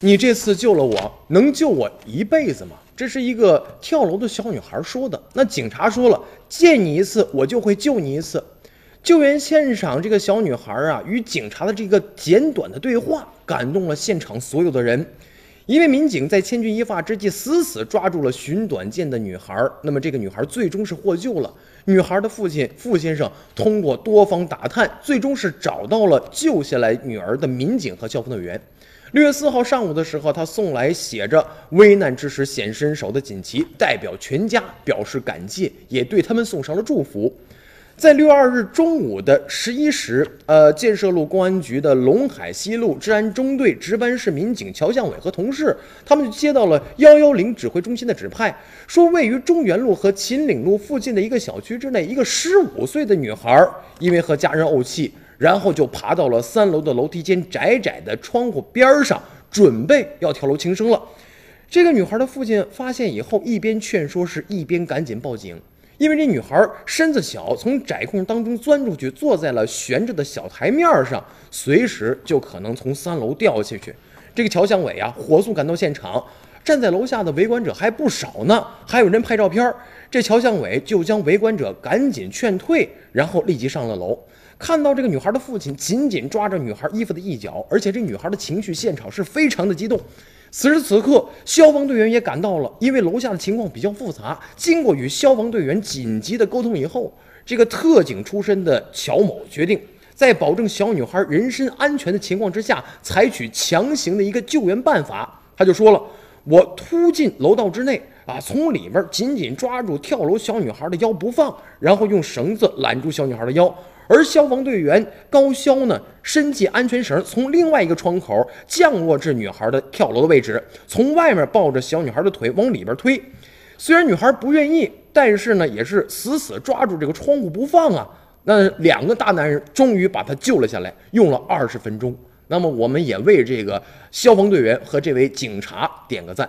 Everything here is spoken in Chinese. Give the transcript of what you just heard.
你这次救了我，能救我一辈子吗？这是一个跳楼的小女孩说的。那警察说了，见你一次，我就会救你一次。救援现场，这个小女孩啊，与警察的这个简短的对话，感动了现场所有的人。一位民警在千钧一发之际，死死抓住了寻短见的女孩。那么，这个女孩最终是获救了。女孩的父亲傅先生通过多方打探，最终是找到了救下来女儿的民警和消防队员。六月四号上午的时候，他送来写着“危难之时显身手”的锦旗，代表全家表示感谢，也对他们送上了祝福。在六月二日中午的十一时，呃，建设路公安局的陇海西路治安中队值班室民警乔向伟和同事，他们接到了幺幺零指挥中心的指派，说位于中原路和秦岭路附近的一个小区之内，一个十五岁的女孩因为和家人怄气。然后就爬到了三楼的楼梯间窄窄的窗户边上，准备要跳楼轻生了。这个女孩的父亲发现以后，一边劝说，是一边赶紧报警。因为这女孩身子小，从窄空当中钻出去，坐在了悬着的小台面上，随时就可能从三楼掉下去。这个乔向伟啊，火速赶到现场，站在楼下的围观者还不少呢，还有人拍照片。这乔向伟就将围观者赶紧劝退，然后立即上了楼。看到这个女孩的父亲紧紧抓着女孩衣服的一角，而且这女孩的情绪现场是非常的激动。此时此刻，消防队员也赶到了，因为楼下的情况比较复杂。经过与消防队员紧急的沟通以后，这个特警出身的乔某决定，在保证小女孩人身安全的情况之下，采取强行的一个救援办法。他就说了：“我突进楼道之内啊，从里面紧紧抓住跳楼小女孩的腰不放，然后用绳子揽住小女孩的腰。”而消防队员高潇呢，伸系安全绳，从另外一个窗口降落至女孩的跳楼的位置，从外面抱着小女孩的腿往里边推。虽然女孩不愿意，但是呢，也是死死抓住这个窗户不放啊。那两个大男人终于把她救了下来，用了二十分钟。那么，我们也为这个消防队员和这位警察点个赞。